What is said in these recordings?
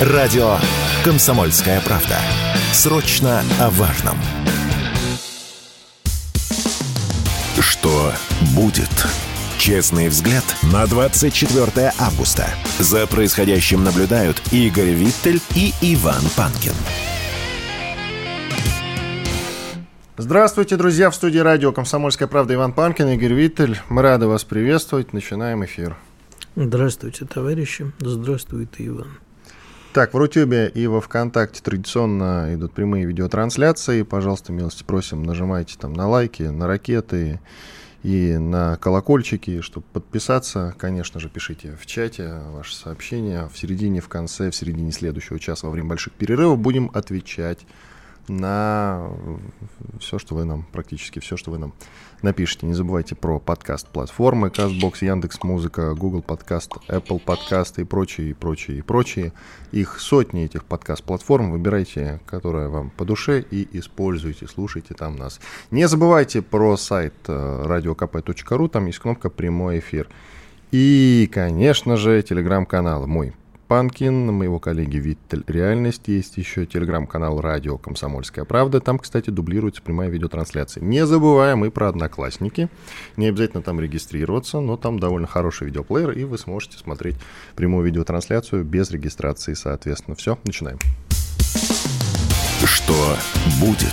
Радио «Комсомольская правда». Срочно о важном. Что будет? Честный взгляд на 24 августа. За происходящим наблюдают Игорь Виттель и Иван Панкин. Здравствуйте, друзья, в студии радио «Комсомольская правда» Иван Панкин, Игорь Виттель. Мы рады вас приветствовать. Начинаем эфир. Здравствуйте, товарищи. Здравствуйте, Иван. Так, в Рутюбе и во Вконтакте традиционно идут прямые видеотрансляции. Пожалуйста, милости просим, нажимайте там на лайки, на ракеты и на колокольчики, чтобы подписаться. Конечно же, пишите в чате ваши сообщения. В середине, в конце, в середине следующего часа во время больших перерывов будем отвечать на все, что вы нам, практически все, что вы нам напишите. Не забывайте про подкаст-платформы, CastBox, Яндекс Музыка, Google Подкаст, Apple Подкасты и прочие, и прочие, и прочие. Их сотни этих подкаст-платформ. Выбирайте, которая вам по душе, и используйте, слушайте там нас. Не забывайте про сайт radiokp.ru, э, там есть кнопка «Прямой эфир». И, конечно же, телеграм-канал мой Панкин, моего коллеги Виттель Реальность. Есть еще телеграм-канал «Радио Комсомольская правда». Там, кстати, дублируется прямая видеотрансляция. Не забываем и про Одноклассники. Не обязательно там регистрироваться, но там довольно хороший видеоплеер, и вы сможете смотреть прямую видеотрансляцию без регистрации, соответственно. Все, начинаем. Что будет?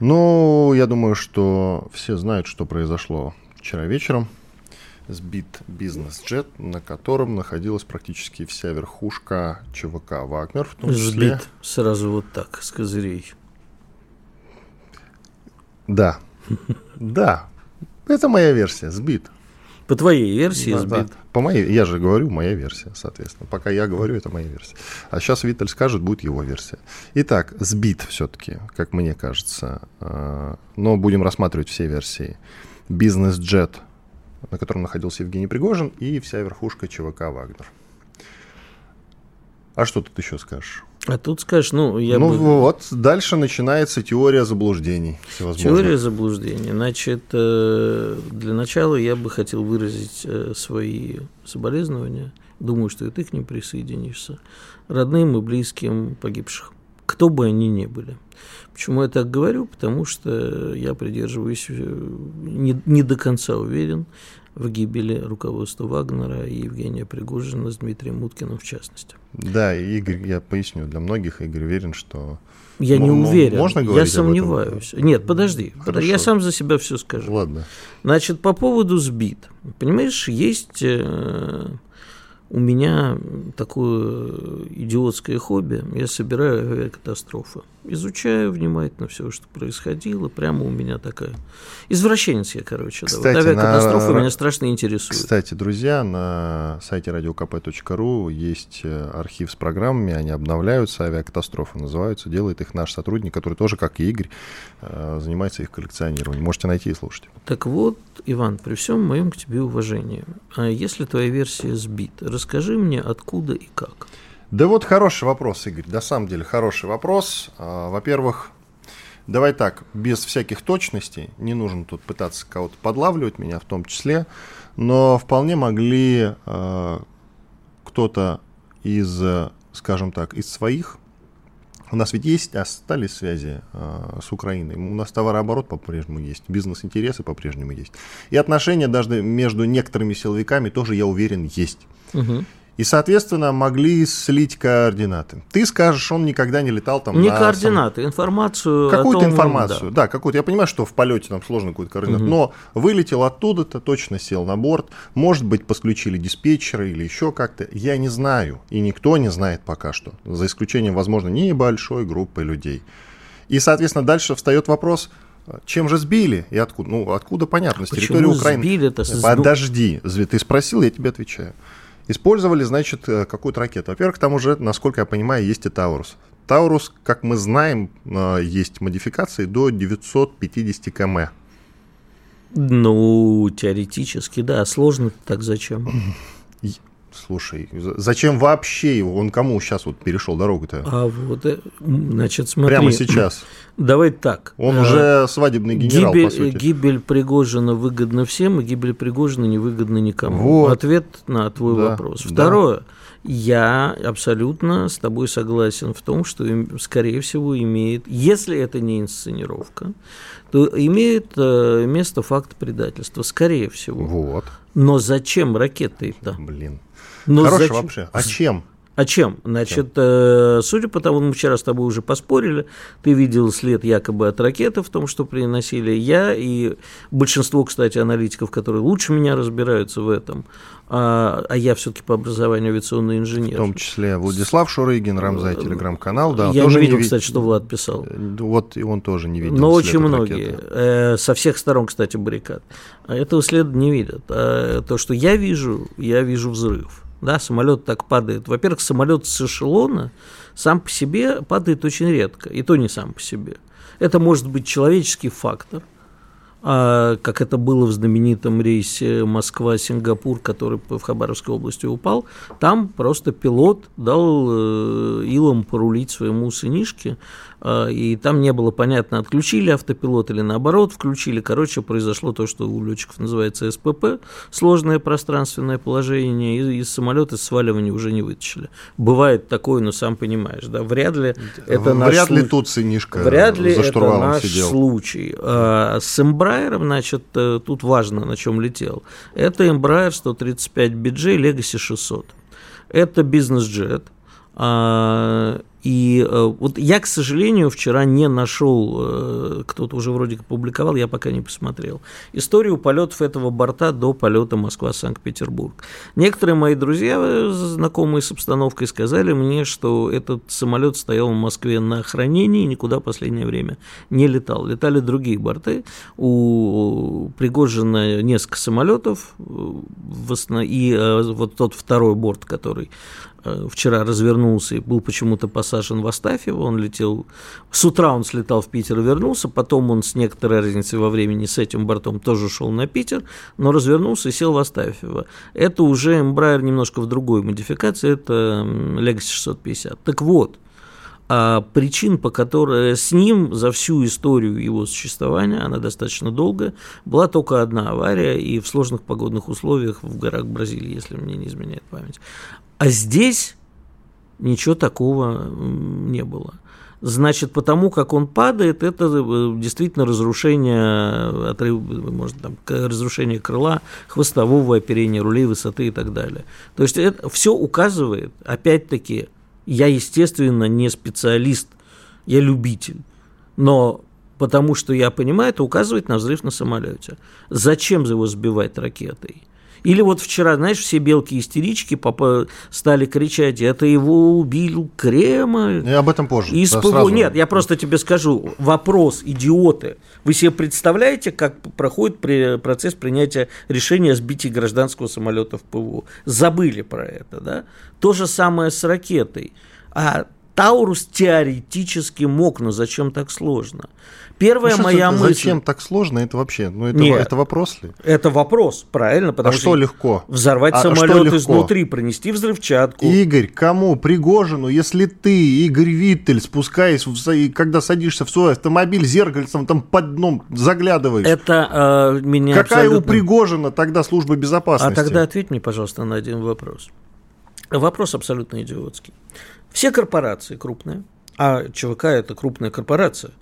Ну, я думаю, что все знают, что произошло вчера вечером сбит бизнес-джет, на котором находилась практически вся верхушка ЧВК «Вагнер», в том числе... Сбит сразу вот так, с козырей. Да, да, это моя версия, сбит. По твоей версии да, сбит? Да. По моей, я же говорю, моя версия, соответственно. Пока я говорю, это моя версия. А сейчас Виталь скажет, будет его версия. Итак, сбит все-таки, как мне кажется. А, но будем рассматривать все версии. Бизнес-джет на котором находился Евгений Пригожин, и вся верхушка ЧВК «Вагнер». А что тут еще скажешь? А тут скажешь, ну, я Ну бы... вот, дальше начинается теория заблуждений Теория заблуждений. Значит, э, для начала я бы хотел выразить э, свои соболезнования. Думаю, что и ты к ним присоединишься. Родным и близким погибших. Кто бы они ни были. Почему я так говорю? Потому что я придерживаюсь, э, не, не до конца уверен в гибели руководства Вагнера и Евгения Пригожина с Дмитрием Муткиным в частности. Да, Игорь, я поясню, для многих Игорь уверен, что... Я не уверен, можно говорить я сомневаюсь. Нет, подожди, подожди, я сам за себя все скажу. Ладно. Значит, по поводу сбит. Понимаешь, есть э, у меня такое идиотское хобби. Я собираю авиакатастрофы. Изучаю внимательно все, что происходило. Прямо у меня такая... Извращенец я, короче. Кстати, да. Вот авиакатастрофы на... меня страшно интересуют. Кстати, друзья, на сайте radiokp.ru есть э, архив с программами. Они обновляются. Авиакатастрофы называются. Делает их наш сотрудник, который тоже, как и Игорь, э, занимается их коллекционированием. Можете найти и слушать. Так вот, Иван, при всем моем к тебе уважении, а если твоя версия сбита, расскажи мне, откуда и как. Да вот хороший вопрос, Игорь. На самом деле хороший вопрос. А, во-первых, давай так, без всяких точностей, не нужно тут пытаться кого-то подлавливать, меня в том числе, но вполне могли э, кто-то из, скажем так, из своих у нас ведь есть, остались связи э, с Украиной. У нас товарооборот по-прежнему есть, бизнес-интересы по-прежнему есть. И отношения даже между некоторыми силовиками тоже, я уверен, есть. Угу и, соответственно, могли слить координаты. Ты скажешь, он никогда не летал там Не на координаты, сам... информацию. Какую-то том, информацию, да. да, какую-то. Я понимаю, что в полете там сложно какую-то координату, угу. но вылетел оттуда-то, точно сел на борт. Может быть, подключили диспетчера или еще как-то. Я не знаю, и никто не знает пока что, за исключением, возможно, небольшой группы людей. И, соответственно, дальше встает вопрос, чем же сбили и откуда? Ну, откуда понятно, с территории Украины. Сбили-то? Подожди, ты спросил, я тебе отвечаю. Использовали, значит, э, какую-то ракету. Во-первых, там уже, насколько я понимаю, есть и Таурус. Таурус, как мы знаем, э, есть модификации до 950 км. Ну, теоретически, да. Сложно так зачем? Слушай, зачем вообще его? Он кому сейчас вот перешел дорогу-то? А вот, э, значит, смотри. Прямо сейчас. Давай так. Он уже свадебный генерал, гибель, по сути. Гибель Пригожина выгодна всем, и гибель Пригожина невыгодна никому. Вот. Ответ на твой Да, вопрос. да. Второе. Я абсолютно с тобой согласен в том, что, скорее всего, имеет, если это не инсценировка, то имеет э, место факт предательства, скорее всего. Вот. Но зачем ракеты-то? Блин. Но Хороший зачем- вообще. А чем? А чем? Значит, э, судя по тому, мы вчера с тобой уже поспорили, ты видел след якобы от ракеты в том, что приносили. Я и большинство, кстати, аналитиков, которые лучше меня разбираются в этом, а, а я все-таки по образованию авиационный В инженер. том числе Владислав Шурыгин, Рамзай, телеграм-канал, да. я тоже не видел, ви- кстати, что Влад писал. Э, Вот и он тоже не видел. Но очень многие, э, со всех сторон, кстати, баррикад, этого следа не видят. А то, что я вижу, я вижу взрыв. Да, самолет так падает. Во-первых, самолет с эшелона сам по себе падает очень редко, и то не сам по себе. Это может быть человеческий фактор, а, как это было в знаменитом рейсе Москва-Сингапур, который в Хабаровской области упал, там просто пилот дал э, Илам порулить своему сынишке, и там не было понятно, отключили автопилот или наоборот включили. Короче, произошло то, что у летчиков называется СПП, сложное пространственное положение, и из самолета сваливания уже не вытащили. Бывает такое, но сам понимаешь, да, вряд ли это наш Вряд ли тут сынишка Вряд ли за это штурвалом наш сидел. случай. А, с Embraer, значит, э, тут важно, на чем летел. Это Embraer 135 BJ Legacy 600. Это бизнес-джет. И э, вот я, к сожалению, вчера не нашел, э, кто-то уже вроде как публиковал, я пока не посмотрел, историю полетов этого борта до полета Москва-Санкт-Петербург. Некоторые мои друзья, э, знакомые с обстановкой, сказали мне, что этот самолет стоял в Москве на хранении и никуда в последнее время не летал. Летали другие борты. У Пригожина несколько самолетов, и вот тот второй борт, который вчера развернулся и был почему-то посажен в Астафьево. Он летел... С утра он слетал в Питер и вернулся, потом он с некоторой разницей во времени с этим бортом тоже шел на Питер, но развернулся и сел в Астафьево. Это уже Embraer немножко в другой модификации, это Legacy 650. Так вот, а причин, по которой с ним за всю историю его существования, она достаточно долгая, была только одна авария и в сложных погодных условиях в горах Бразилии, если мне не изменяет память. А здесь ничего такого не было. Значит, потому как он падает, это э, действительно разрушение, отрыв, может, там, разрушение крыла, хвостового оперения, рулей высоты и так далее. То есть это все указывает, опять-таки, я, естественно, не специалист, я любитель, но потому что я понимаю, это указывает на взрыв на самолете. Зачем его сбивать ракетой? Или вот вчера, знаешь, все белки-истерички стали кричать, это его убил Кремль. И об этом позже. Из Да, ПВО. сразу. Нет, я просто тебе скажу. Вопрос, идиоты. Вы себе представляете, как проходит при- процесс принятия решения о сбитии гражданского самолета в ПВО? Забыли про это, да? То же самое с ракетой. А Таурус теоретически мог, но зачем так сложно? Первая Ну, что моя это- мысль. Зачем так сложно? Это вообще, ну это, Нет. это вопрос ли? Это вопрос, правильно? Потому а что легко? Взорвать А что самолет легко? изнутри, пронести взрывчатку. Игорь, кому? Пригожину, если ты, Игорь Виттель, спускаясь, в, когда садишься в свой автомобиль, зеркальцем там под дном заглядываешь. Это э, меня Какая у абсолютно- Пригожина тогда служба А безопасности? тогда ответь мне, пожалуйста, на один вопрос. Вопрос абсолютно идиотский. Все корпорации крупные, а ЧВК это крупная корпорация,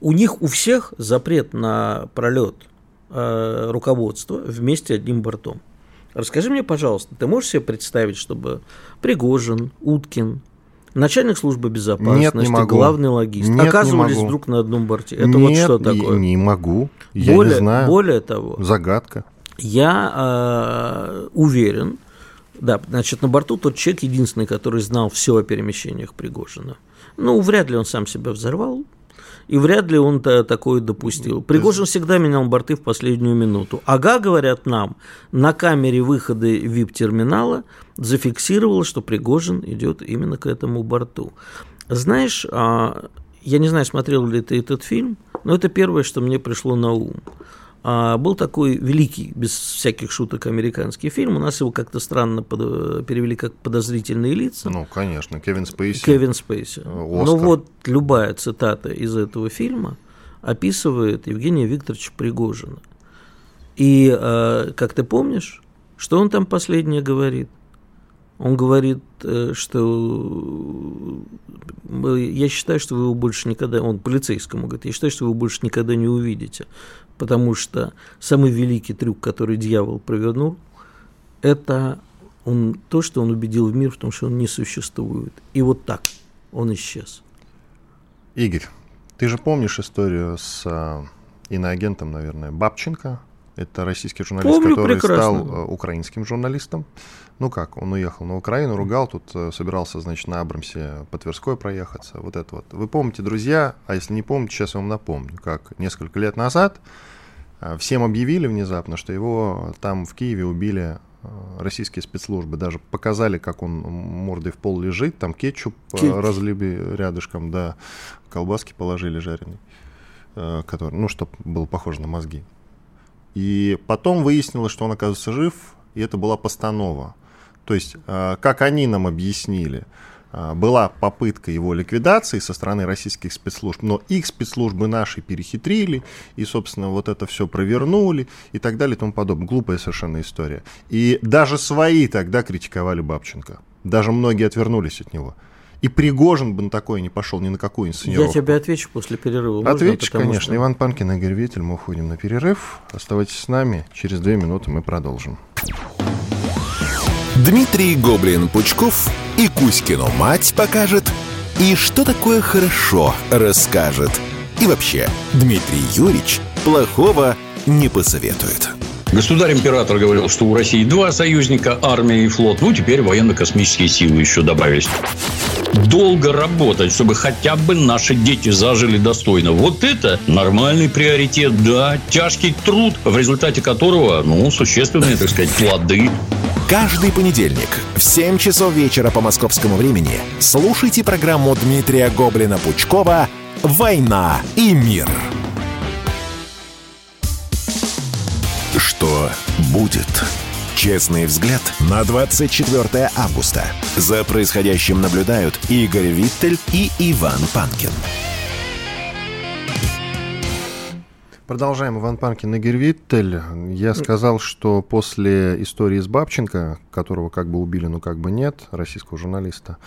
у них у всех запрет на пролет э, руководства вместе одним бортом. Расскажи мне, пожалуйста, ты можешь себе представить, чтобы Пригожин, Уткин, начальник службы безопасности, Нет, не могу. главный логист Нет, не оказывались могу. вдруг на одном борте? Это вот Нет, что не- такое? Не, могу. Я более, не знаю. более того, Загадка. я э, уверен, да, значит, на борту тот человек единственный, который знал все о перемещениях Пригожина. Ну, вряд ли он сам себя взорвал, и вряд ли он такое допустил. Пригожин всегда менял борты в последнюю минуту. Ага, говорят нам, на камере выхода VIP-терминала зафиксировало, что Пригожин идет именно к этому борту. Знаешь, а, я не знаю, смотрел ли ты этот фильм, но это первое, что мне пришло на ум. А был такой великий, без всяких шуток, американский фильм. У нас его как-то странно под, перевели как «Подозрительные лица». Ну, конечно, Кевин Спейси. Кевин Спейси. Оскар. Ну вот любая цитата из этого фильма описывает Евгения Викторовича Пригожина. И, э, как ты помнишь, что он там последнее говорит? Он говорит, э, что э, я считаю, что вы его больше никогда, он полицейскому говорит, я считаю, что вы его больше никогда не увидите, потому что самый великий трюк, который дьявол провернул, это он, то, что он убедил в мир в том, что он не существует. И вот так он исчез. Игорь, ты же помнишь историю с э, иноагентом, наверное, Бабченко? Это российский журналист, Помню который прекрасно. стал украинским журналистом. Ну как, он уехал на Украину, ругал, тут э, собирался, значит, на Абрамсе по Тверской проехаться, вот это вот. Вы помните, друзья, а если не помните, сейчас я вам напомню, как несколько лет назад э, всем объявили внезапно, что его там в Киеве убили э, российские спецслужбы. Даже показали, как он мордой в пол лежит, там кетчуп Кетч. разлили рядышком, да, колбаски положили жареный, который, ну, чтобы был похож на мозги. И потом выяснилось, что он, оказывается, жив, и это была постанова. То есть, э, как они нам объяснили, э, была попытка его ликвидации со стороны российских спецслужб, но их спецслужбы наши перехитрили, и, собственно, вот это все провернули, и так далее, и тому подобное. Глупая совершенно история. И даже свои тогда критиковали Бабченко. Даже многие отвернулись от него. И Пригожин бы на такое не пошел ни на какую инсценировку. Я тебе отвечу после перерыва. Можно, Ответишь, конечно. Что... Иван Панкин, Игорь Витель. Мы уходим на перерыв. Оставайтесь с нами. Через две минуты мы продолжим. Дмитрий Гоблин-Пучков и Кузькину мать покажет, и что такое хорошо расскажет. И вообще, Дмитрий Юрьевич плохого не посоветует. Государь-император говорил, что у России два союзника, армия и флот. Ну, теперь военно-космические силы еще добавились. Долго работать, чтобы хотя бы наши дети зажили достойно. Вот это нормальный приоритет, да. Тяжкий труд, в результате которого, ну, существенные, так сказать, плоды. Каждый понедельник в 7 часов вечера по московскому времени слушайте программу Дмитрия Гоблина-Пучкова «Война и мир». Будет? Честный взгляд на 24 августа. За происходящим наблюдают Игорь Виттель и Иван Панкин. Продолжаем. Иван Панкин, Игорь Виттель. Я сказал, что после истории с Бабченко, которого как бы убили, но как бы нет, российского журналиста,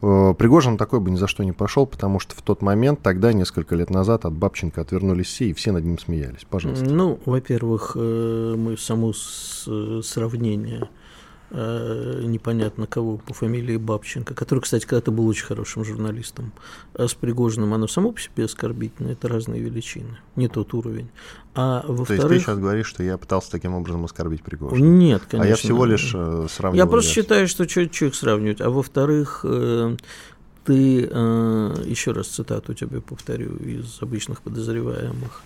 Пригожин такой бы ни за что не пошел, потому что в тот момент, тогда, несколько лет назад, от Бабченко отвернулись все, и все над ним смеялись. Пожалуйста. Ну, во-первых, э, мы само сравнение Э, непонятно кого по фамилии Бабченко, который, кстати, когда-то был очень хорошим журналистом, а с Пригожиным оно само по себе оскорбительно, это разные величины, не тот уровень. А во-вторых... То есть ты сейчас говоришь, что я пытался таким образом оскорбить Пригожина? Нет, конечно. А я всего лишь э, сравниваю. Я просто считаю, что что, их сравнивать. А во-вторых, э, ты, э, еще раз цитату тебе повторю из обычных подозреваемых,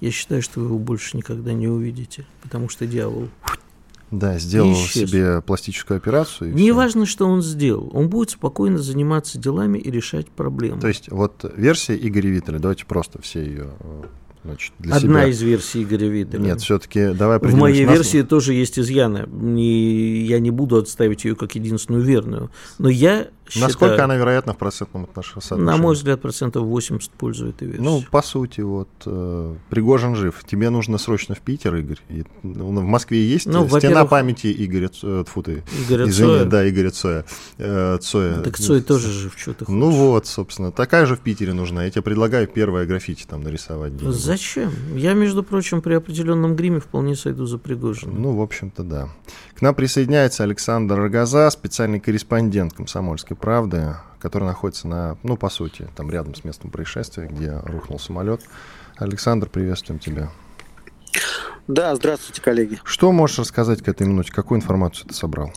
я считаю, что вы его больше никогда не увидите, потому что дьявол да, сделал себе пластическую операцию. Не важно, что он сделал. Он будет спокойно заниматься делами и решать проблемы. То есть вот версия Игоря Виттеля, давайте просто все ее э, Значит, для Одна себя... из версий Игоря Виттеля. Нет, все-таки давай В моей версии тоже есть изъяны. Не, я не буду отставить ее как единственную верную. Но я считаю... Насколько она вероятна в процентном отношении? На мой взгляд, процентов 80 пользует этой версией. Ну, по сути, вот, э, Пригожин жив. Тебе нужно срочно в Питер, Игорь. И, ну, в Москве есть ну, стена памяти Игоря э, Тьфу ты. Игоря Извини, Цоя. Да, Игоря Цоя. Э, Цоя. Так Цой тоже жив, что ты ну хочешь. Ну вот, собственно. Такая же в Питере нужна. Я тебе предлагаю первое граффити там нарисовать. Зачем? Я, между прочим, при определенном гриме вполне сойду за Пригожина. Ну, в общем-то, да. К нам присоединяется Александр Рогоза, специальный корреспондент «Комсомольской правды», который находится на, ну, по сути, там рядом с местом происшествия, где рухнул самолет. Александр, приветствуем тебя. Да, здравствуйте, коллеги. Что можешь рассказать к этой минуте? Какую информацию ты собрал?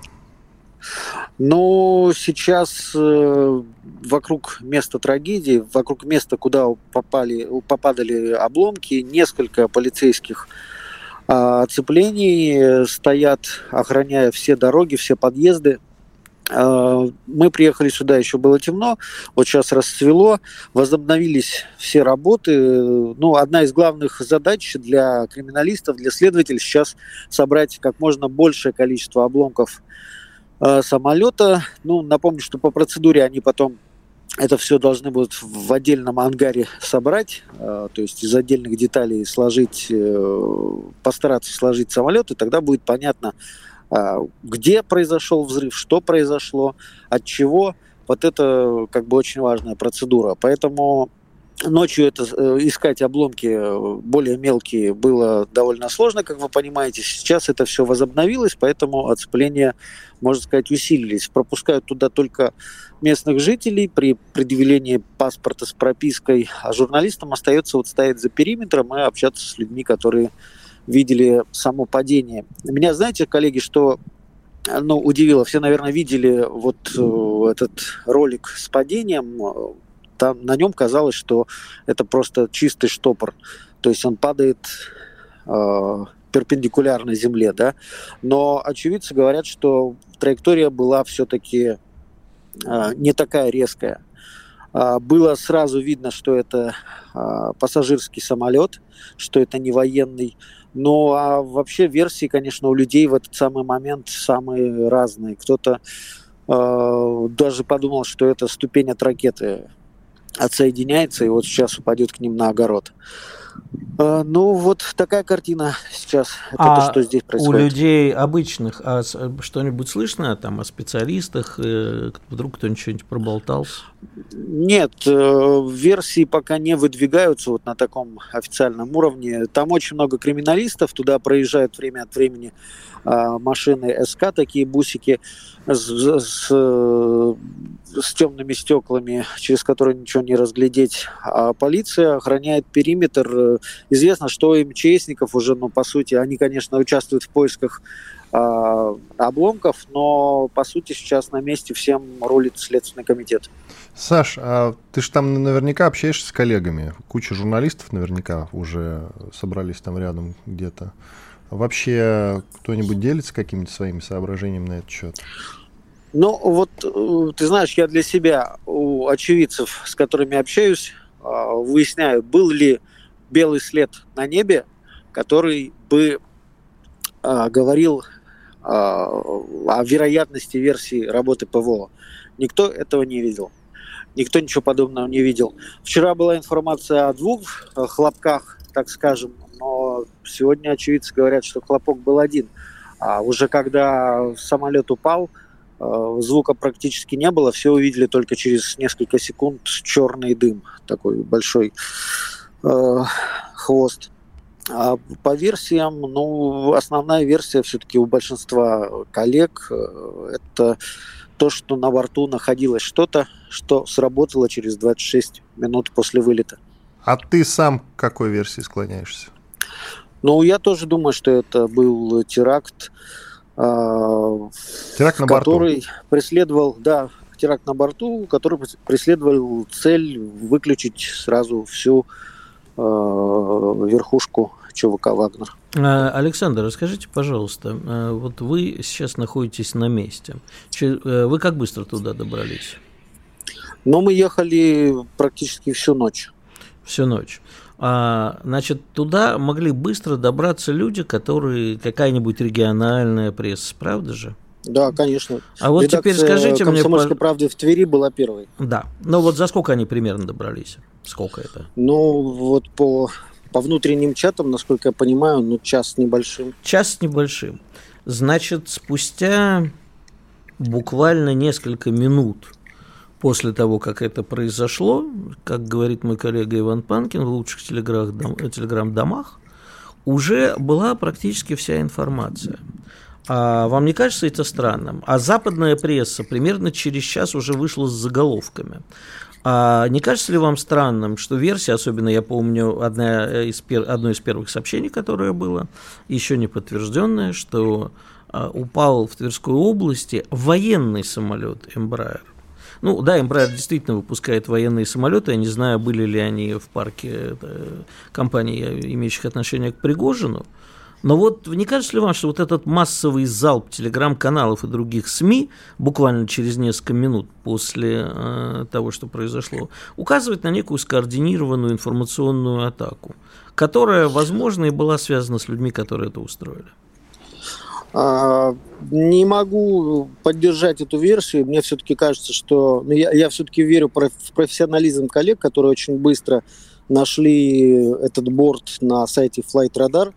Но сейчас э, вокруг места трагедии, вокруг места, куда попали, попадали обломки, несколько полицейских э, оцеплений стоят, охраняя все дороги, все подъезды. Э, мы приехали сюда, еще было темно, вот сейчас расцвело, возобновились все работы. Ну, одна из главных задач для криминалистов, для следователей сейчас собрать как можно большее количество обломков э, самолета. Ну, напомню, что по процедуре они потом это все должны будут в отдельном ангаре собрать, э, то есть из отдельных деталей сложить, постараться сложить самолет, и тогда будет понятно, а, где произошел взрыв, что произошло, от чего. Вот это как бы очень важная процедура. Поэтому ночью это э, искать обломки э, более мелкие было довольно сложно, как вы понимаете. Сейчас это все возобновилось, поэтому оцепление, можно сказать, усилились. Пропускают туда только местных жителей при предъявлении паспорта с пропиской, а журналистам остается вот стоять за периметром и общаться с людьми, которые видели само падение. Меня, знаете, коллеги, что ну, удивило, все, наверное, видели вот э, этот ролик с падением, там на нем казалось, что это просто чистый штопор, то есть он падает э, перпендикулярно земле, да, но очевидцы говорят, что траектория была все-таки э, не такая резкая. Э, было сразу видно, что это э, пассажирский самолет, что это не военный, ну, а вообще версии, конечно, у людей в этот самый момент самые разные. Кто-то э, даже подумал, что это ступень от ракеты отсоединяется и вот сейчас упадет к ним на огород. Э, ну, вот такая картина сейчас. Это а то, что здесь происходит. У людей обычных а что-нибудь слышно там о специалистах? Э, вдруг кто-нибудь что-нибудь проболтался? Нет, э, версии пока не выдвигаются вот на таком официальном уровне. Там очень много криминалистов, туда проезжают время от времени а, машины СК, такие бусики с, с, с темными стеклами, через которые ничего не разглядеть. А полиция охраняет периметр. Известно, что у МЧСников уже, ну, по сути, они, конечно, участвуют в поисках а, обломков, но по сути сейчас на месте всем рулит Следственный комитет. Саш, а ты же там наверняка общаешься с коллегами. Куча журналистов наверняка уже собрались там рядом где-то. Вообще кто-нибудь делится какими-то своими соображениями на этот счет? Ну, вот э, ты знаешь, я для себя у очевидцев, с которыми общаюсь, а, выясняю, был ли белый след на небе, который бы а, говорил а, о вероятности версии работы ПВО. Никто этого не видел. Никто ничего подобного не видел. Вчера была информация о двух э, хлопках, так скажем, но сегодня очевидцы говорят, что хлопок был один. А уже когда самолет упал, э, звука практически не было, все увидели только через несколько секунд черный дым, такой большой э, хвост. А по версиям, ну, основная версия все-таки у большинства коллег э, это то, что на борту находилось что-то, что сработало через 26 минут после вылета. А ты сам к какой версии склоняешься? Ну, я тоже думаю, что это был теракт, э, теракт на который борту. преследовал, да, теракт на борту, который преследовал цель выключить сразу всю верхушку ЧВК «Вагнер». А, Александр, расскажите, пожалуйста, вот вы сейчас находитесь на месте. Э, вы как быстро туда добрались? Ну, мы ехали практически всю ночь. Всю ночь. А, значит, туда могли быстро добраться люди, которые какая-нибудь региональная пресса, правда же? Да, конечно. А вот Редакция теперь скажите мне... «Комсомольской правды» в Твери была первой. Да. Ну вот за сколько они примерно добрались? Сколько это? Ну вот по, по внутренним чатам, насколько я понимаю, ну час с небольшим. Час с небольшим. Значит, спустя буквально несколько минут после того, как это произошло, как говорит мой коллега Иван Панкин, в лучших телеграм-домах, уже была практически вся информация. А вам не кажется это странным? А западная пресса примерно через час уже вышла с заголовками. А не кажется ли вам странным, что версия, особенно я помню одна из пер... одно из первых сообщений, которое было, еще не подтвержденное, что а, упал в Тверской области военный самолет Embraer. Ну да, Embraer действительно выпускает военные самолеты. Я не знаю, были ли они в парке компаний, имеющих отношение к Пригожину. Но вот не кажется ли вам, что вот этот массовый залп телеграм-каналов и других СМИ буквально через несколько минут после э, того, что произошло, указывает на некую скоординированную информационную атаку, которая, возможно, и была связана с людьми, которые это устроили? А, не могу поддержать эту версию. Мне все-таки кажется, что ну, я, я все-таки верю в профессионализм коллег, которые очень быстро нашли этот борт на сайте Flight Radar.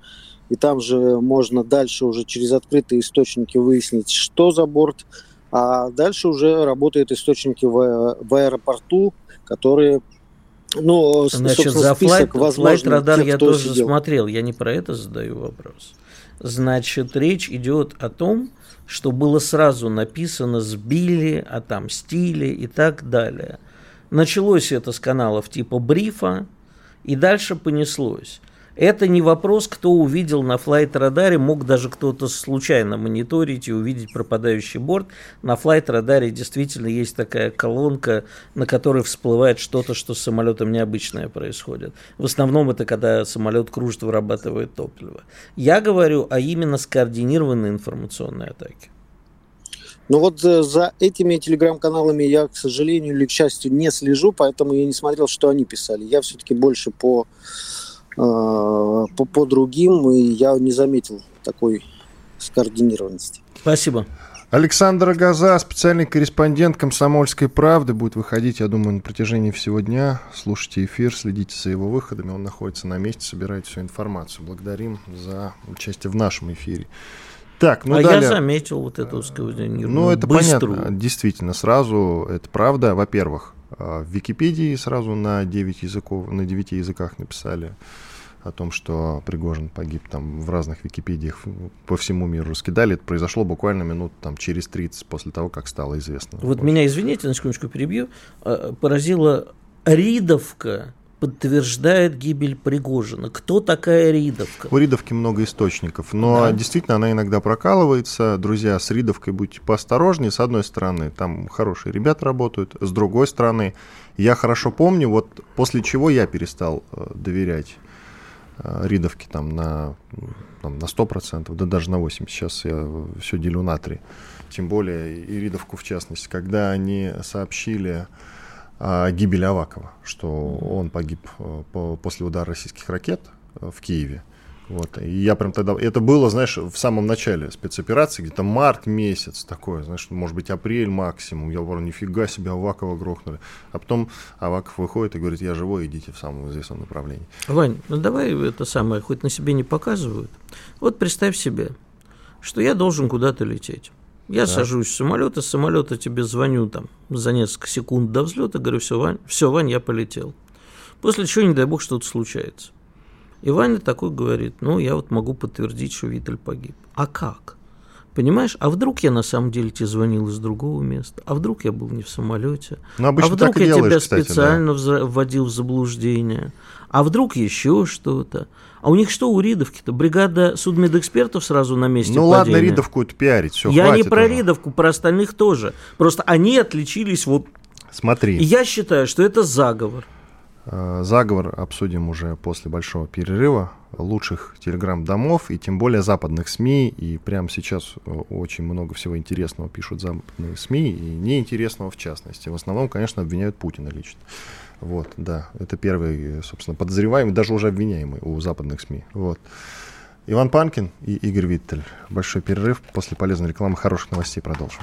И там же можно дальше уже через открытые источники выяснить, что за борт. А дальше уже работают источники в, в аэропорту, которые ну, Значит, за Flight, Flight Radar тех, я тоже сидел. смотрел. Я не про это задаю вопрос. Значит, речь идет о том, что было сразу написано «сбили», «отомстили» и так далее. Началось это с каналов типа «Брифа», и дальше понеслось. Это не вопрос, кто увидел на флайт-радаре, мог даже кто-то случайно мониторить и увидеть пропадающий борт. На флайт-радаре действительно есть такая колонка, на которой всплывает что-то, что с самолетом необычное происходит. В основном это когда самолет кружит, вырабатывает топливо. Я говорю о именно скоординированной информационной атаке. Ну вот э, за этими телеграм-каналами я, к сожалению или к счастью, не слежу, поэтому я не смотрел, что они писали. Я все-таки больше по по, по другим, и я не заметил такой скоординированности. Спасибо. Александр Газа, специальный корреспондент «Комсомольской правды», будет выходить, я думаю, на протяжении всего дня. Слушайте эфир, следите за его выходами. Он находится на месте, собирает всю информацию. Благодарим за участие в нашем эфире. Так, ну а далее... я заметил вот эту скоординированную, Ну, это быструю. понятно, действительно, сразу, это правда. Во-первых, э, в Википедии сразу на 9 языков, на 9 языках написали о том, что Пригожин погиб там в разных Википедиях по всему миру раскидали. Это произошло буквально минут там через 30 после того, как стало известно. Вот меня, извините, на секундочку перебью, а, поразила Ридовка подтверждает гибель Пригожина. Кто такая Ридовка? У Ридовки много источников, но да. действительно она иногда прокалывается. Друзья, с Ридовкой будьте поосторожнее. С одной стороны, там хорошие ребята работают, с другой стороны, я хорошо помню, вот после чего я перестал э, доверять ридовки там на, там, на 100%, да даже на 80%. Сейчас я все делю на 3. Тем более и ридовку в частности. Когда они сообщили о гибели Авакова, что он погиб э, по, после удара российских ракет э, в Киеве, вот. И я прям тогда... Это было, знаешь, в самом начале спецоперации, где-то март месяц такое, знаешь, может быть, апрель максимум. Я говорю, нифига себе, Авакова грохнули. А потом Аваков выходит и говорит, я живой, идите в самом известном направлении. Вань, ну давай это самое, хоть на себе не показывают. Вот представь себе, что я должен куда-то лететь. Я да. сажусь в самолет, из самолета тебе звоню там за несколько секунд до взлета, говорю, все, Вань, все, Вань, я полетел. После чего, не дай бог, что-то случается. И Ваня такой говорит, ну, я вот могу подтвердить, что Виталь погиб. А как? Понимаешь, а вдруг я на самом деле тебе звонил из другого места? А вдруг я был не в самолете? Ну, а вдруг я делаешь, тебя кстати, специально да. вводил в заблуждение? А вдруг еще что-то? А у них что, у Ридовки-то? Бригада судмедэкспертов сразу на месте Ну падения. ладно, Ридовку это пиарить, все, Я не про уже. Ридовку, про остальных тоже. Просто они отличились вот... Смотри. И я считаю, что это заговор. Э, заговор обсудим уже после большого перерыва лучших телеграм-домов и тем более западных СМИ. И прямо сейчас э, очень много всего интересного пишут западные СМИ и неинтересного в частности. В основном, конечно, обвиняют Путина лично. Вот, да, это первый, собственно, подозреваемый, даже уже обвиняемый у западных СМИ. Вот. Иван Панкин и Игорь Виттель. Большой перерыв. После полезной рекламы хороших новостей продолжим.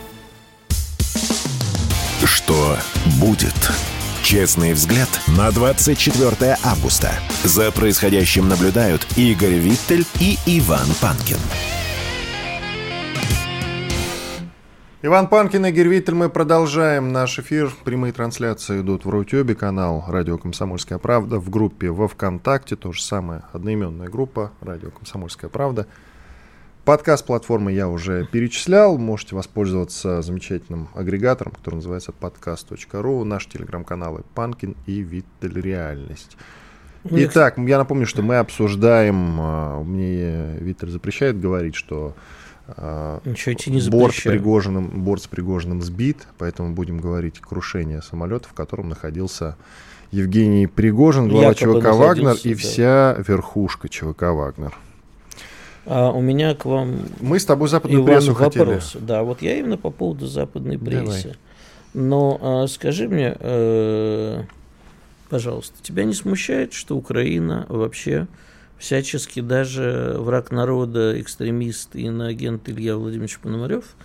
Что будет? Честный взгляд на 24 августа. За происходящим наблюдают Игорь Виттель и Иван Панкин. Иван Панкин, Игорь Виттель, мы продолжаем наш эфир. Прямые трансляции идут в Рутюбе, канал «Радио Комсомольская правда», в группе во ВКонтакте, то же самое, одноименная группа «Радио Комсомольская правда». Подкаст платформы я уже перечислял, можете воспользоваться замечательным агрегатором, который называется podcast.ru, наши телеграм-каналы «Панкин» и «Виттель Реальность». Итак, я напомню, что мы обсуждаем, а, мне Виттель запрещает говорить, что а, Ничего тебе не борт, с Пригожиным, борт с Пригожиным сбит, поэтому будем говорить крушение самолета, в котором находился Евгений Пригожин, глава Якобы ЧВК «Вагнер» и да. вся верхушка ЧВК «Вагнер». А у меня к вам... Мы с тобой западную Иван, прессу вопрос. хотели. Да, вот я именно по поводу западной прессы. Давай. Но а, скажи мне, э, пожалуйста, тебя не смущает, что Украина вообще всячески даже враг народа, экстремист и иноагент Илья Владимирович Пономарев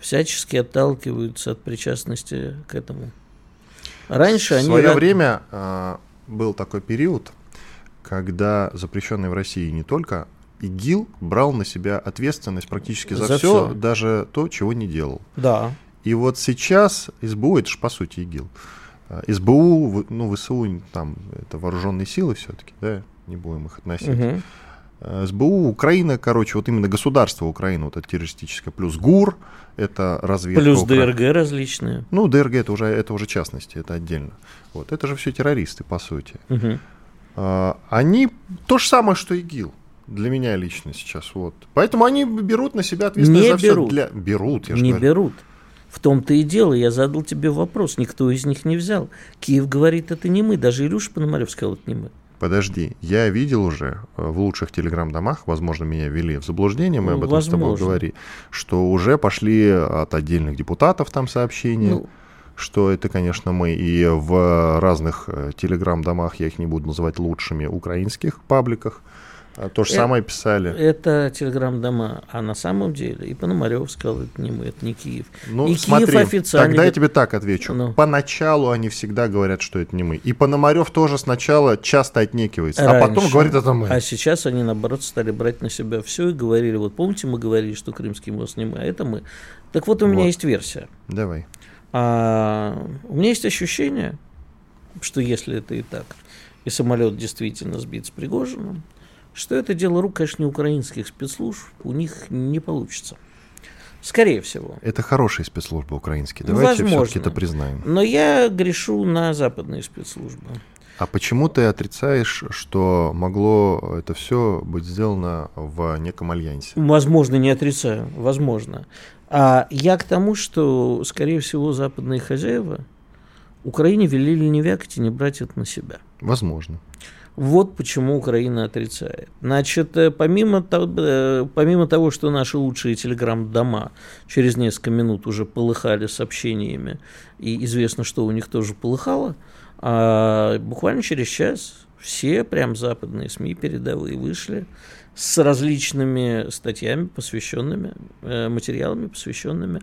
всячески отталкиваются от причастности к этому. Раньше в они... В свое время э, был такой период, когда запрещенный в России не только ИГИЛ брал на себя ответственность практически за, за все, все, даже то, чего не делал. Да. И вот сейчас СБУ, это же по сути ИГИЛ, а, СБУ, ну, ВСУ, там, это вооруженные силы все-таки, да, не будем их относить. Угу. СБУ, Украина, короче, вот именно государство Украины, вот это террористическое, плюс ГУР, это разведка. Плюс Укра... ДРГ различные. Ну, ДРГ это уже, это уже частности, это отдельно. Вот, это же все террористы, по сути. Угу. Они то же самое, что ИГИЛ для меня лично сейчас. Вот. Поэтому они берут на себя ответственность не за берут. все. Для... Берут, я Не говорю. берут. В том-то и дело, я задал тебе вопрос, никто из них не взял. Киев говорит, это не мы, даже Илюша Пономарев сказал, это не мы. Подожди, я видел уже э, в лучших телеграм-домах, возможно, меня ввели в заблуждение, мы об этом возможно. с тобой говорили, что уже пошли от отдельных депутатов там сообщения. Ну, что это, конечно, мы и в разных э, телеграм-домах, я их не буду называть лучшими, украинских пабликах, а то же это, самое писали. Это телеграм-дома. А на самом деле и Пономарев сказал, это не мы, это не Киев. Ну, и смотри, Киев официально... тогда я тебе так отвечу. Ну. Поначалу они всегда говорят, что это не мы. И Пономарев тоже сначала часто отнекивается, Раньше. а потом говорит, это мы. А сейчас они, наоборот, стали брать на себя все и говорили, вот помните, мы говорили, что Крымский мост не мы, а это мы. Так вот, у меня вот. есть версия. Давай. А, у меня есть ощущение, что если это и так, и самолет действительно сбит с Пригожиным, что это дело рук, конечно, не украинских спецслужб, у них не получится. Скорее всего. Это хорошие спецслужбы украинские. Ну, Давайте все-таки это признаем. Но я грешу на западные спецслужбы. А почему ты отрицаешь, что могло это все быть сделано в неком альянсе? Возможно, не отрицаю, возможно. А я к тому, что, скорее всего, западные хозяева Украине велели не вякать и не брать это на себя. Возможно. Вот почему Украина отрицает. Значит, э, помимо того, э, помимо того что наши лучшие телеграм-дома через несколько минут уже полыхали сообщениями, и известно, что у них тоже полыхало, а буквально через час все прям западные СМИ передовые вышли с различными статьями, посвященными, э, материалами, посвященными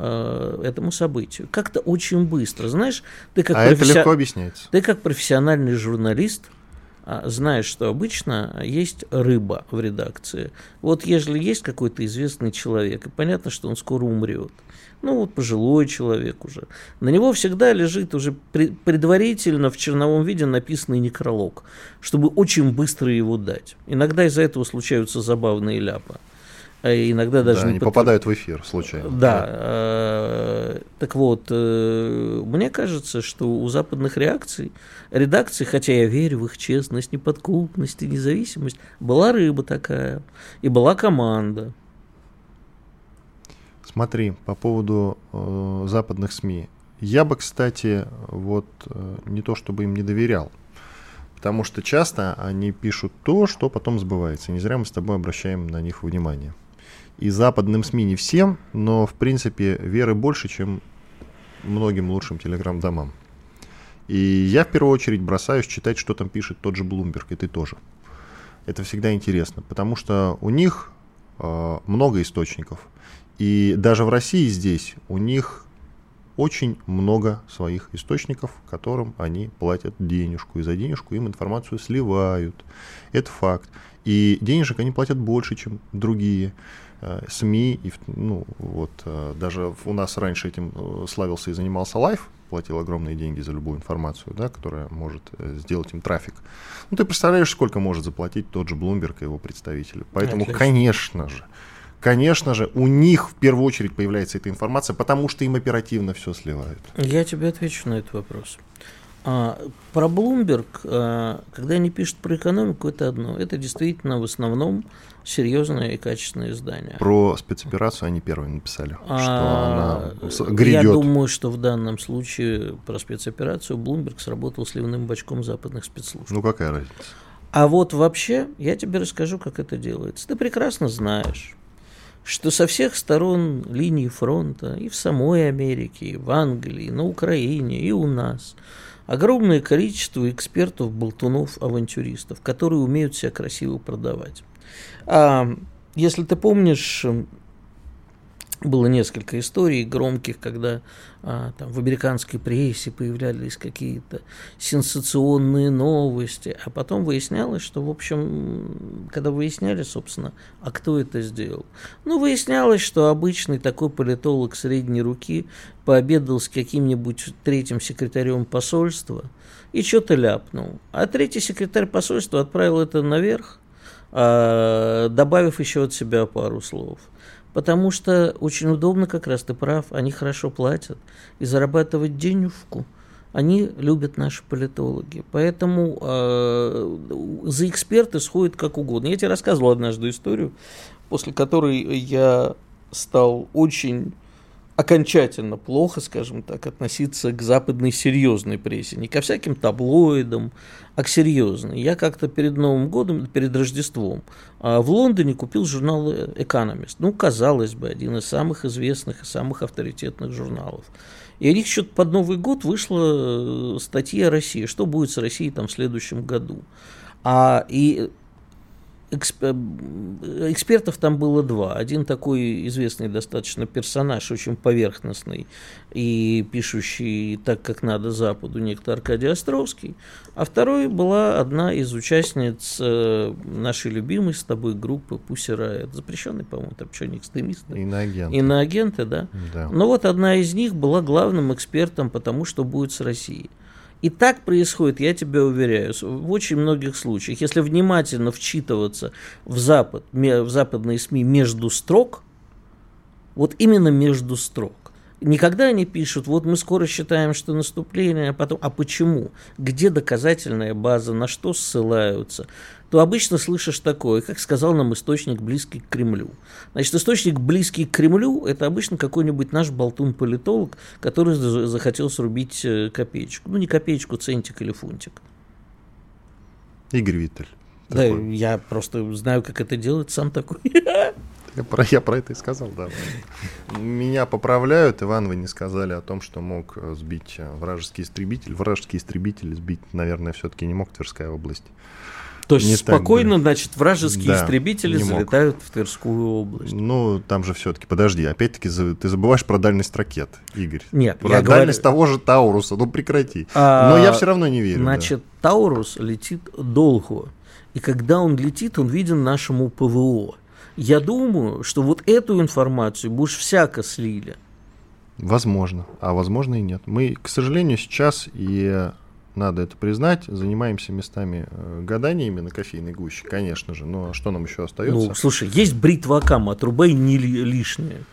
этому событию. Как-то очень быстро. Знаешь, ты как, а професси... это легко объясняется. ты как профессиональный журналист – знаешь, что обычно есть рыба в редакции. Вот если есть какой-то известный человек, и понятно, что он скоро умрет, ну вот пожилой человек уже, на него всегда лежит уже предварительно в черновом виде написанный некролог, чтобы очень быстро его дать. Иногда из-за этого случаются забавные ляпы. А иногда даже да, не, не под... попадают в эфир случайно. Да. Э, так вот, э, мне кажется, что у западных реакций, редакций, хотя я верю в их честность, неподкупность и независимость, была рыба такая, и была команда. Смотри, по поводу э, западных СМИ. Я бы, кстати, вот э, не то чтобы им не доверял, потому что часто они пишут то, что потом сбывается. Не зря мы с тобой обращаем на них внимание и западным СМИ не всем, но в принципе веры больше, чем многим лучшим телеграм-домам. И я в первую очередь бросаюсь читать, что там пишет тот же Bloomberg, и ты тоже. Это всегда интересно, потому что у них э, много источников. И даже в России здесь у них очень много своих источников, которым они платят денежку. И за денежку им информацию сливают. Это факт. И денежек они платят больше, чем другие. Э, СМИ, и, ну, вот, э, даже у нас раньше этим э, славился и занимался Лайф, платил огромные деньги за любую информацию, да, которая может сделать им трафик. Ну, ты представляешь, сколько может заплатить тот же Bloomberg и его представители. Поэтому, Отлично. конечно же, конечно же, у них в первую очередь появляется эта информация, потому что им оперативно все сливают. Я тебе отвечу на этот вопрос. А, про Bloomberg, а, когда они пишут про экономику, это одно. Это действительно в основном серьезное и качественное издание. Про спецоперацию они первые написали, а, что она грядет. Я думаю, что в данном случае про спецоперацию Bloomberg сработал сливным бачком западных спецслужб. Ну какая разница? А вот вообще, я тебе расскажу, как это делается. Ты прекрасно знаешь, что со всех сторон линии фронта, и в самой Америке, и в Англии, и на Украине, и у нас – огромное количество экспертов, болтунов, авантюристов, которые умеют себя красиво продавать. А, если ты помнишь, было несколько историй громких, когда а, там, в американской прессе появлялись какие-то сенсационные новости, а потом выяснялось, что, в общем, когда выясняли, собственно, а кто это сделал, ну, выяснялось, что обычный такой политолог средней руки пообедал с каким-нибудь третьим секретарем посольства и что-то ляпнул. А третий секретарь посольства отправил это наверх, а, добавив еще от себя пару слов – Потому что очень удобно, как раз ты прав, они хорошо платят и зарабатывать денежку они любят наши политологи. Поэтому э, за эксперты сходят как угодно. Я тебе рассказывал однажды историю, после которой я стал очень окончательно плохо, скажем так, относиться к западной серьезной прессе. Не ко всяким таблоидам, а к серьезной. Я как-то перед Новым годом, перед Рождеством а, в Лондоне купил журнал «Экономист». Ну, казалось бы, один из самых известных и самых авторитетных журналов. И у них еще под Новый год вышла э, статья о России. Что будет с Россией там в следующем году? А, и экспертов там было два. Один такой известный достаточно персонаж, очень поверхностный и пишущий так, как надо Западу, некто Аркадий Островский. А второй была одна из участниц э, нашей любимой с тобой группы Пусси Райот, запрещенной, по-моему, там что, не экстремисты? Иноагенты. Иноагенты, да? да. Но вот одна из них была главным экспертом по тому, что будет с Россией. И так происходит, я тебя уверяю, в очень многих случаях. Если внимательно вчитываться в, Запад, в западные СМИ между строк, вот именно между строк, Никогда они пишут, вот мы скоро считаем, что наступление, а потом, а почему? Где доказательная база, на что ссылаются? То обычно слышишь такое, как сказал нам источник, близкий к Кремлю. Значит, источник, близкий к Кремлю, это обычно какой-нибудь наш болтун-политолог, который захотел срубить э, копеечку. Ну, не копеечку, центик или фунтик. Игорь Виттель. Да, такой. я просто знаю, как это делать, сам такой. Я про, я про это и сказал, да. Меня поправляют. Иван, вы не сказали о том, что мог э, сбить э, вражеский истребитель. Вражеский истребитель сбить, наверное, все-таки не мог Тверская область. То есть не спокойно, так, значит, вражеские да, истребители залетают мог. в Тверскую область. Ну, там же все-таки, подожди, опять-таки ты забываешь про дальность ракет, Игорь. Нет, про дальность говорю... того же Тауруса, ну прекрати. А, Но я все равно не верю. Значит, да. Таурус летит долго. И когда он летит, он виден нашему ПВО. Я думаю, что вот эту информацию бы уж всяко слили. Возможно, а возможно и нет. Мы, к сожалению, сейчас, и надо это признать, занимаемся местами э, гаданиями на кофейной гуще, конечно же. Но что нам еще остается? Ну, слушай, есть бритва Акама, отрубай не лишнее.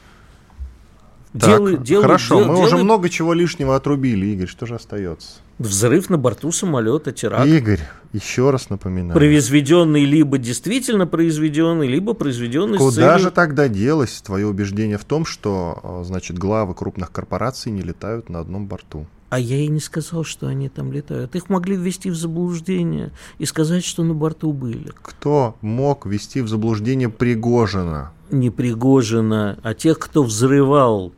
Делай, делай, хорошо, дел, мы делай... уже много чего лишнего отрубили, Игорь, что же остается? Взрыв на борту самолета, теракт. Игорь, еще раз напоминаю. Произведенный либо действительно произведенный, либо произведенный Куда с целью... же тогда делось твое убеждение в том, что, э, значит, главы крупных корпораций не летают на одном борту? А я и не сказал, что они там летают. Их могли ввести в заблуждение и сказать, что на борту были. Кто мог ввести в заблуждение Пригожина? Не Пригожина, а тех, кто взрывал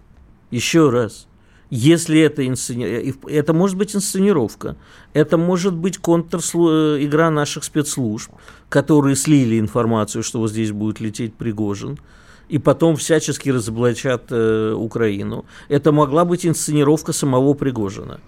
еще раз, если это инсцени... это может быть инсценировка, это может быть контр-игра наших спецслужб, которые слили информацию, что вот здесь будет лететь Пригожин, и потом всячески разоблачат э, Украину. Это могла быть инсценировка самого Пригожина.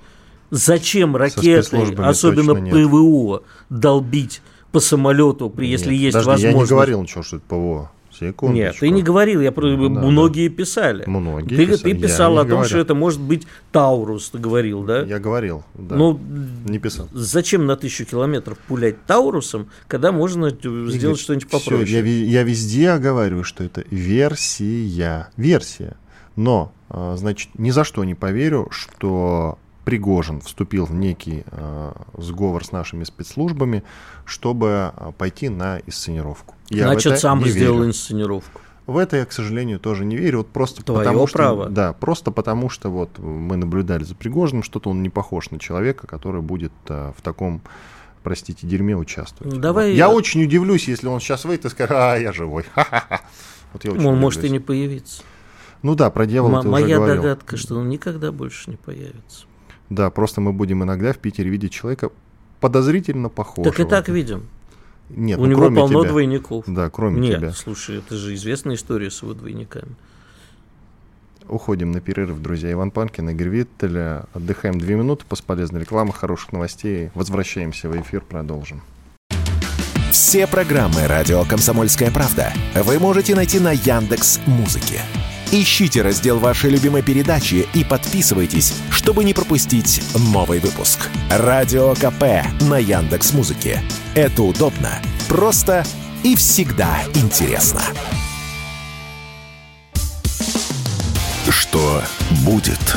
Зачем ракеты, особенно ПВО, долбить по самолету, при, если есть Подожди, возможность? Я не говорил ничего, что это ПВО. Секундочку. Нет, ты не говорил, я про... Да, многие писали. Многие ты, писали. ты писал о том, говорю. что это может быть Таурус, ты говорил, да? Я говорил, да. Ну, не писал. зачем на тысячу километров пулять Таурусом, когда можно э, сделать Игорь, что-нибудь попроще? я, я везде говорю, что это версия. Версия. Но, а, значит, ни за что не поверю, что Пригожин вступил в некий а, сговор с нашими спецслужбами, чтобы а, пойти на инсценировку. Я Значит, сам сделал верю. инсценировку. В это я, к сожалению, тоже не верю. Вот просто Твое потому что, право. да, просто потому что вот мы наблюдали за Пригожиным, что-то он не похож на человека, который будет а, в таком, простите, дерьме участвовать. Ну, давай Вот. Я очень удивлюсь, если он сейчас выйдет и скажет, а я живой. Ха-ха-ха». Вот я очень Он может и удивлюсь. не появиться. Ну да, про дьявола М- ты уже моя говорил. догадка, что он никогда больше не появится. Да, просто мы будем иногда в Питере видеть человека подозрительно похожего. Так и так видим. Нет, У ну, него кроме полно тебя. двойников. Да, кроме Нет, тебя. слушай, это же известная история с его двойниками. Уходим на перерыв, друзья. Иван Панкин, Игорь Виттель. Отдыхаем две минуты после полезной рекламы, хороших новостей. Возвращаемся в эфир, продолжим. Все программы радио Комсомольская правда вы можете найти на Яндекс Музыке. Ищите раздел вашей любимой передачи и подписывайтесь, чтобы не пропустить новый выпуск. Радио КП на Яндекс Музыке. Это удобно, просто и всегда интересно. Что будет?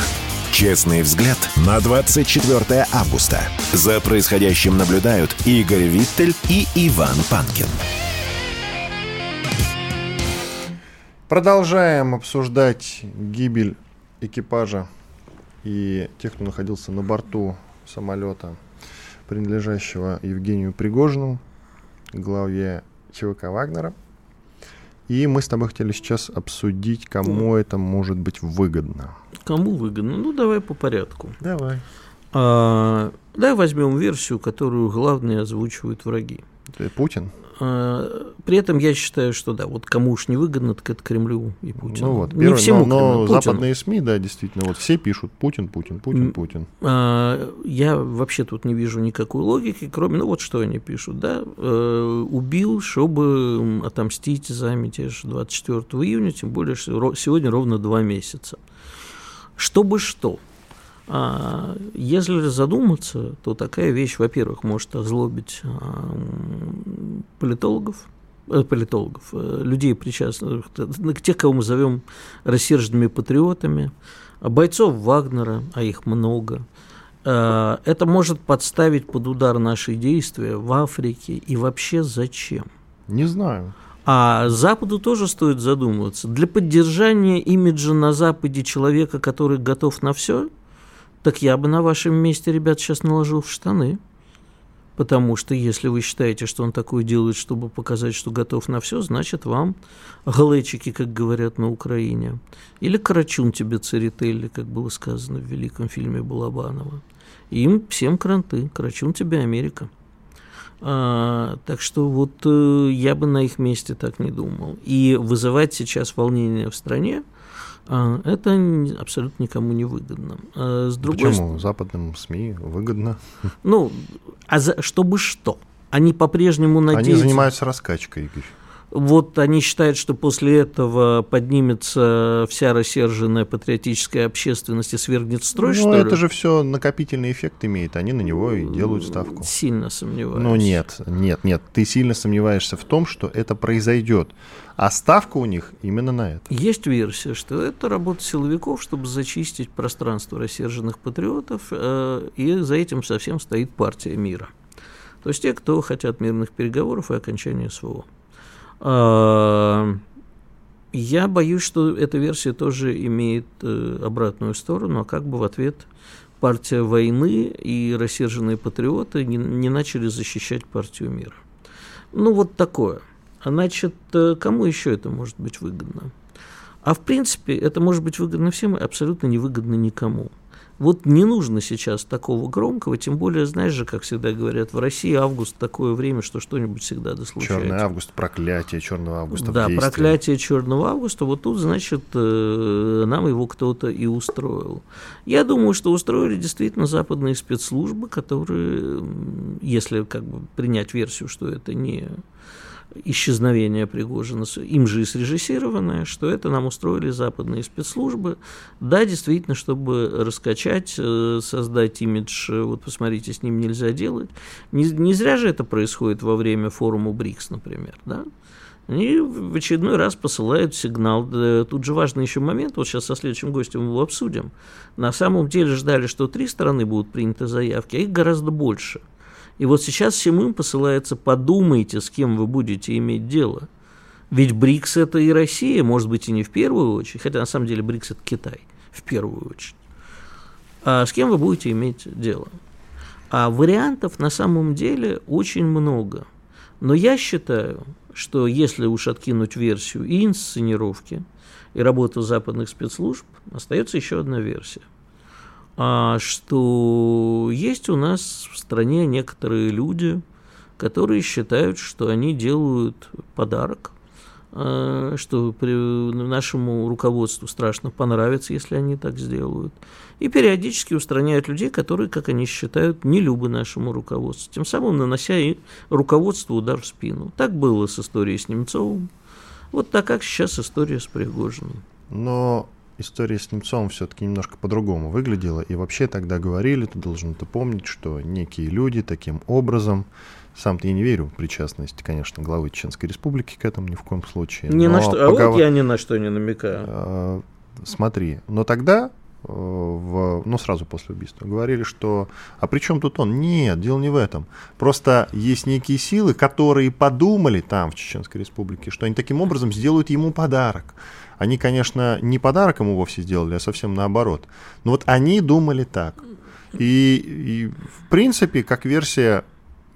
Честный взгляд на 24 августа. За происходящим наблюдают Игорь Виттель и Иван Панкин. Продолжаем обсуждать гибель экипажа и тех, кто находился на борту самолета, принадлежащего Евгению Пригожину, главе ЧВК Вагнера. И мы с тобой хотели сейчас обсудить, кому это может быть выгодно. Кому выгодно? Ну, давай по порядку. Давай. А, давай возьмем версию, которую главные озвучивают враги. Путин? А, При этом я считаю, что да, вот кому уж не выгодно, так это Кремлю и Путину. Ну вот, не первый- всему но, но Путину. западные СМИ, да, действительно, вот все пишут Путин, Путин, Путин. Путин. А, Я вообще тут не вижу никакой логики, кроме, ну вот что они пишут, да, э, убил, чтобы отомстить за мятеж 24 июня, тем более, что сегодня ровно два месяца. Чтобы что? А, Если задуматься, то такая вещь, во-первых, может озлобить а, политологов, э, политологов, э, людей, причастных, к тех, кого мы зовем рассерженными патриотами, а бойцов Вагнера, а их много. Э, Это может подставить под удар наши действия в Африке и вообще зачем? Не знаю. А Западу тоже стоит задумываться. Для поддержания имиджа на Западе человека, который готов на все, так я бы на вашем месте, ребят, сейчас наложил в штаны. Потому что если вы считаете, что он такое делает, чтобы показать, что готов на все, значит вам галечики, как говорят на Украине. Или карачун тебе церетели, как было сказано в великом фильме Балабанова. Им всем кранты. Карачун тебе Америка. А, так что вот э, я бы на их месте так не думал. И вызывать сейчас волнение в стране, это н- абсолютно никому не выгодно. А, с другой Почему западным СМИ выгодно? ну, а за, чтобы что? Они по-прежнему Они надеются... занимаются раскачкой, Игорь. Вот они считают, что после этого поднимется вся рассерженная патриотическая общественность и свергнет строй, ну, что ли? это же все накопительный эффект имеет. Они на него и делают ставку. Сильно сомневаюсь. Ну нет, нет, нет. Ты сильно сомневаешься в том, что это произойдет. А ставка у них именно на это. Есть версия, что это работа силовиков, чтобы зачистить пространство рассерженных патриотов, э, и за этим совсем стоит партия мира. То есть те, кто хотят мирных переговоров и окончания СВО. А, Я боюсь, что эта версия тоже имеет э, обратную сторону, а как бы в ответ партия войны и рассерженные патриоты не, не начали защищать партию мира. Ну, вот такое. А Значит, э, кому еще это может быть выгодно? А в принципе, это может быть выгодно всем и абсолютно невыгодно никому. Вот не нужно сейчас такого громкого, тем более, знаешь же, как всегда говорят, в России август такое время, что что-нибудь всегда да случается. Черный август, проклятие черного августа. Да, проклятие черного августа. Вот тут, значит, э, нам его кто-то и устроил. Я думаю, что устроили действительно западные спецслужбы, которые, если как бы принять версию, что это не исчезновения Пригожина, им же и срежиссированное, что это нам устроили западные спецслужбы. Да, действительно, чтобы раскачать, э, создать имидж, э, вот посмотрите, с ним нельзя делать. Не, не зря же это происходит во время форума БРИКС, например, да? Они в очередной раз посылают сигнал. Тут же важный еще момент, вот сейчас со следующим гостем его обсудим. На самом деле ждали, что три стороны будут приняты заявки, а их гораздо больше – и вот сейчас всем им посылается «подумайте, с кем вы будете иметь дело». Ведь БРИКС – это и Россия, может быть, и не в первую очередь, хотя на самом деле БРИКС – это Китай в первую очередь. А с кем вы будете иметь дело? А вариантов на самом деле очень много. Но я считаю, что если уж откинуть версию и инсценировки, и работу западных спецслужб, остается еще одна версия что есть у нас в стране некоторые люди, которые считают, что они делают подарок, а, что нашему руководству страшно понравится, если они так сделают. И периодически устраняют людей, которые, как они считают, не любы нашему руководству, тем самым нанося и руководству удар в спину. Так было с историей с Немцовым, вот так как сейчас история с Пригожиным. Но история с Немцовым все-таки немножко по-другому выглядела. И вообще тогда говорили, ты должен это помнить, что некие люди таким образом сам-то я не верю в причастность, конечно, главы Чеченской Республики к этому ни в коем случае. Ни на что, а вот я ни на что не намекаю. А, смотри, но тогда, э, в, ну, сразу после убийства, говорили, что а при чем тут он? Нет, дело не в этом. Просто есть некие силы, которые подумали там, в Чеченской Республике, что они таким образом сделают ему подарок. Они, конечно, не подарок ему вовсе сделали, а совсем наоборот. Но вот они думали так. И, и в принципе, как версия,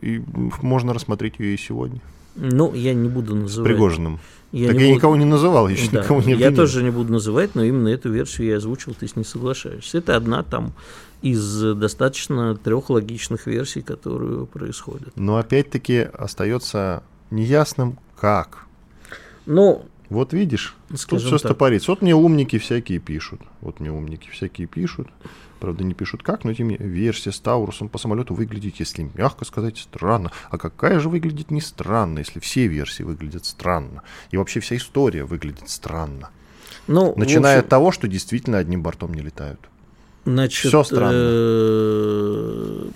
и можно рассмотреть ее и сегодня. Ну, я не буду называть. С Пригожиным. Я так я буду... никого не называл, еще да, никого не обвинил. Я тоже не буду называть, но именно эту версию я озвучил, ты с ней соглашаешься. Это одна там из достаточно трех логичных версий, которые происходят. Но опять-таки остается неясным, как. Ну, вот видишь, Скажем тут все стопорится. Вот мне умники всякие пишут. Вот мне умники всякие пишут. Правда, не пишут как, но тем не версия с Таурусом по самолету выглядит, если мягко сказать, странно. А какая же выглядит не странно, если все версии выглядят странно? И вообще вся история выглядит странно. Ну, Начиная общем... от того, что действительно одним бортом не летают. Значит, Все странно.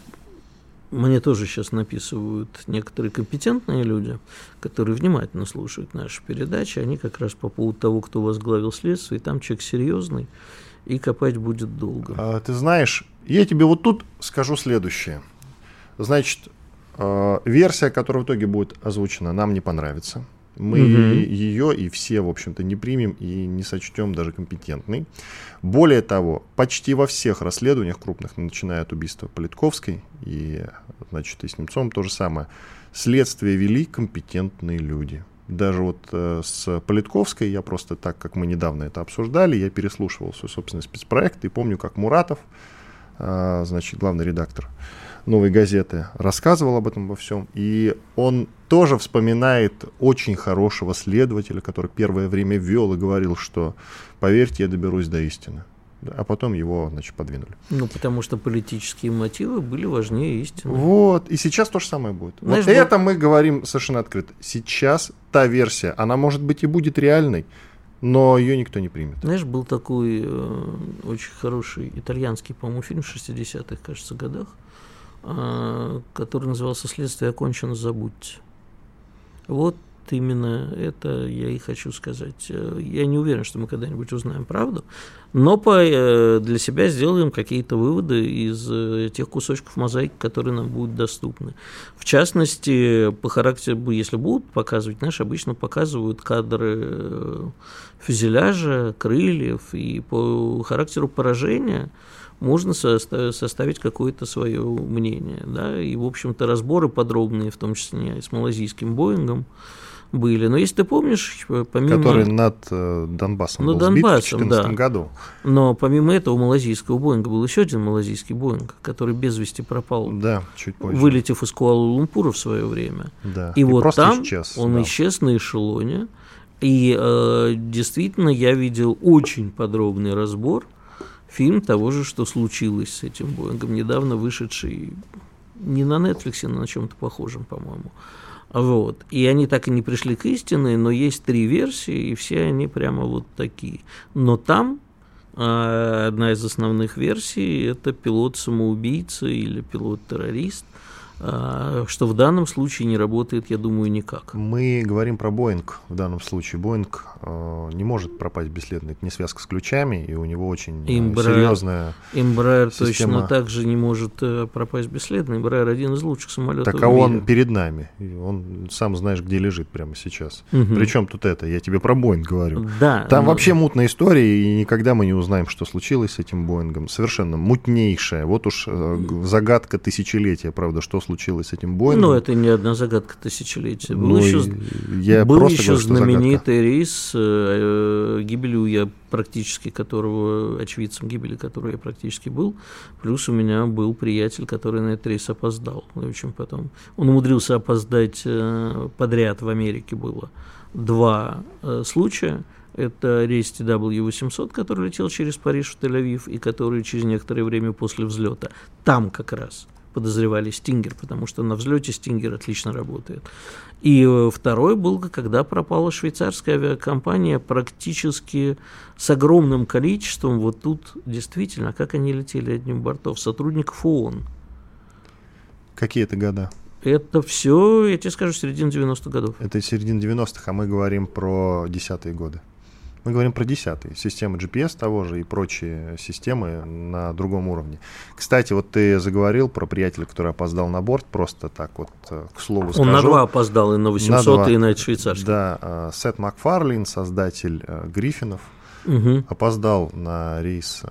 Мне тоже сейчас написывают некоторые компетентные люди, которые внимательно слушают наши передачи. Они как раз по поводу того, кто возглавил следствие, и там человек серьезный, и копать будет долго. А, ты знаешь, я тебе вот тут скажу следующее. Значит, э, версия, которая в итоге будет озвучена, нам не понравится. Мы угу. ее и все, в общем-то, не примем и не сочтем даже компетентной. Более того, почти во всех расследованиях крупных, начиная от убийства Политковской и, значит, и с Немцовым то же самое, следствие вели компетентные люди. Даже вот э, с Политковской я просто так, как мы недавно это обсуждали, я переслушивал свой собственный спецпроект и помню, как Муратов, э, значит, главный редактор, «Новой газеты» рассказывал об этом во всем. И он тоже вспоминает очень хорошего следователя, который первое время вел и говорил, что «поверьте, я доберусь до истины». А потом его, значит, подвинули. Ну, потому что политические мотивы были важнее истины. Вот, и сейчас то же самое будет. Знаешь, вот это мы говорим совершенно открыто. Сейчас та версия, она, может быть, и будет реальной, но ее никто не примет. Знаешь, был такой э, очень хороший итальянский, по-моему, фильм в 60-х, кажется, годах, который назывался «Следствие окончено, забудьте». Вот именно это я и хочу сказать. Я не уверен, что мы когда-нибудь узнаем правду, но по, э, для себя сделаем какие-то выводы из э, тех кусочков мозаики, которые нам будут доступны. В частности, по характеру, если будут показывать, знаешь, обычно показывают кадры э, фюзеляжа, крыльев, и по характеру поражения – можно составить какое-то свое мнение. Да? И, в общем-то, разборы подробные, в том числе с малазийским Боингом, были. Но если ты помнишь, помимо... Который над э, Донбассом над был Донбассом, сбит в 2014 да. году. Но помимо этого малазийского Боинга был еще один малазийский Боинг, который без вести пропал, да, чуть позже. вылетев из Куала-Лумпура в свое время. Да. И, и вот там исчез, он да. исчез на эшелоне. И э, действительно я видел очень подробный разбор фильм того же, что случилось с этим Боингом, недавно вышедший не на Netflix, а на чем-то похожем, по-моему. Вот. И они так и не пришли к истине, но есть три версии, и все они прямо вот такие. Но там а, одна из основных версий – это пилот-самоубийца или пилот-террорист, а, что в данном случае не работает, я думаю, никак. Мы говорим про Боинг в данном случае. Боинг не может пропасть бесследно. Это не связка с ключами, и у него очень Embraer, серьезная система. точно так же не может э, пропасть бесследно. Embraer один из лучших самолетов Так, а он перед нами. Он сам знаешь, где лежит прямо сейчас. Угу. Причем тут это? Я тебе про Боинг говорю. Да. Там но... вообще мутная история, и никогда мы не узнаем, что случилось с этим Боингом. Совершенно мутнейшая. Вот уж э, загадка тысячелетия, правда, что случилось с этим Боингом. Ну, это не одна загадка тысячелетия. Был ну, еще, я был еще говорю, знаменитый рейс э, э, гибелью я практически которого, очевидцем гибели которого я практически был. Плюс у меня был приятель, который на этот рейс опоздал. В общем, потом он умудрился опоздать э, подряд в Америке было два э, случая. Это рейс TW-800, который летел через Париж в Тель-Авив и который через некоторое время после взлета там как раз подозревали Стингер, потому что на взлете Стингер отлично работает. И э, второй был, когда пропала швейцарская авиакомпания практически с огромным количеством, вот тут действительно, как они летели одним бортов, сотрудников ООН. Какие это года? Это все, я тебе скажу, середина 90-х годов. Это середина 90-х, а мы говорим про десятые годы. Мы говорим про десятый. Системы GPS того же и прочие системы на другом уровне. Кстати, вот ты заговорил про приятеля, который опоздал на борт, просто так вот, э, к слову Он скажу. Он на два опоздал, и на 800, на и на швейцарский. Да, э, Сет Макфарлин, создатель э, Гриффинов, угу. опоздал на рейс,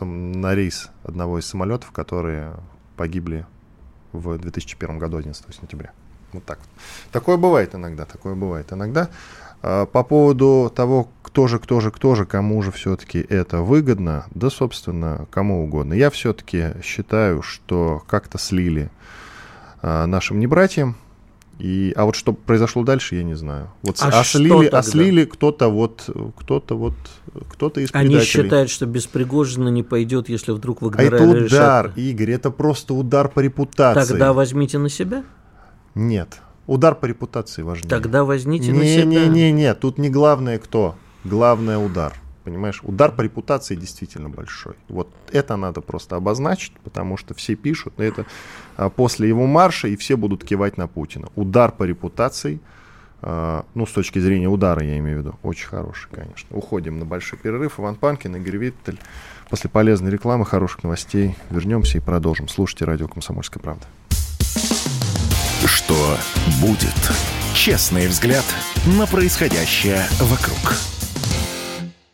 на рейс одного из самолетов, которые погибли в 2001 году, 11 сентября. Вот так. Такое бывает иногда, такое бывает иногда. А, по поводу того, кто же, кто же, кто же, кому же все-таки это выгодно, да, собственно, кому угодно. Я все-таки считаю, что как-то слили а, нашим небратьям, и, а вот что произошло дальше, я не знаю. Вот а ослили, ослили кто-то вот, кто-то вот, кто-то из Они считают, что без Пригожина не пойдет, если вдруг в А это удар, решат... Игорь, это просто удар по репутации. Тогда возьмите на себя. Нет, Удар по репутации важнее. Тогда возьмите не, на себя. Не-не-не, тут не главное кто. Главное удар. Понимаешь, удар по репутации действительно большой. Вот это надо просто обозначить, потому что все пишут, это а, после его марша, и все будут кивать на Путина. Удар по репутации, а, ну, с точки зрения удара, я имею в виду, очень хороший, конечно. Уходим на большой перерыв. Иван Панкин, Игорь Виттель. После полезной рекламы, хороших новостей вернемся и продолжим. Слушайте радио «Комсомольская правда». Что будет? Честный взгляд на происходящее вокруг.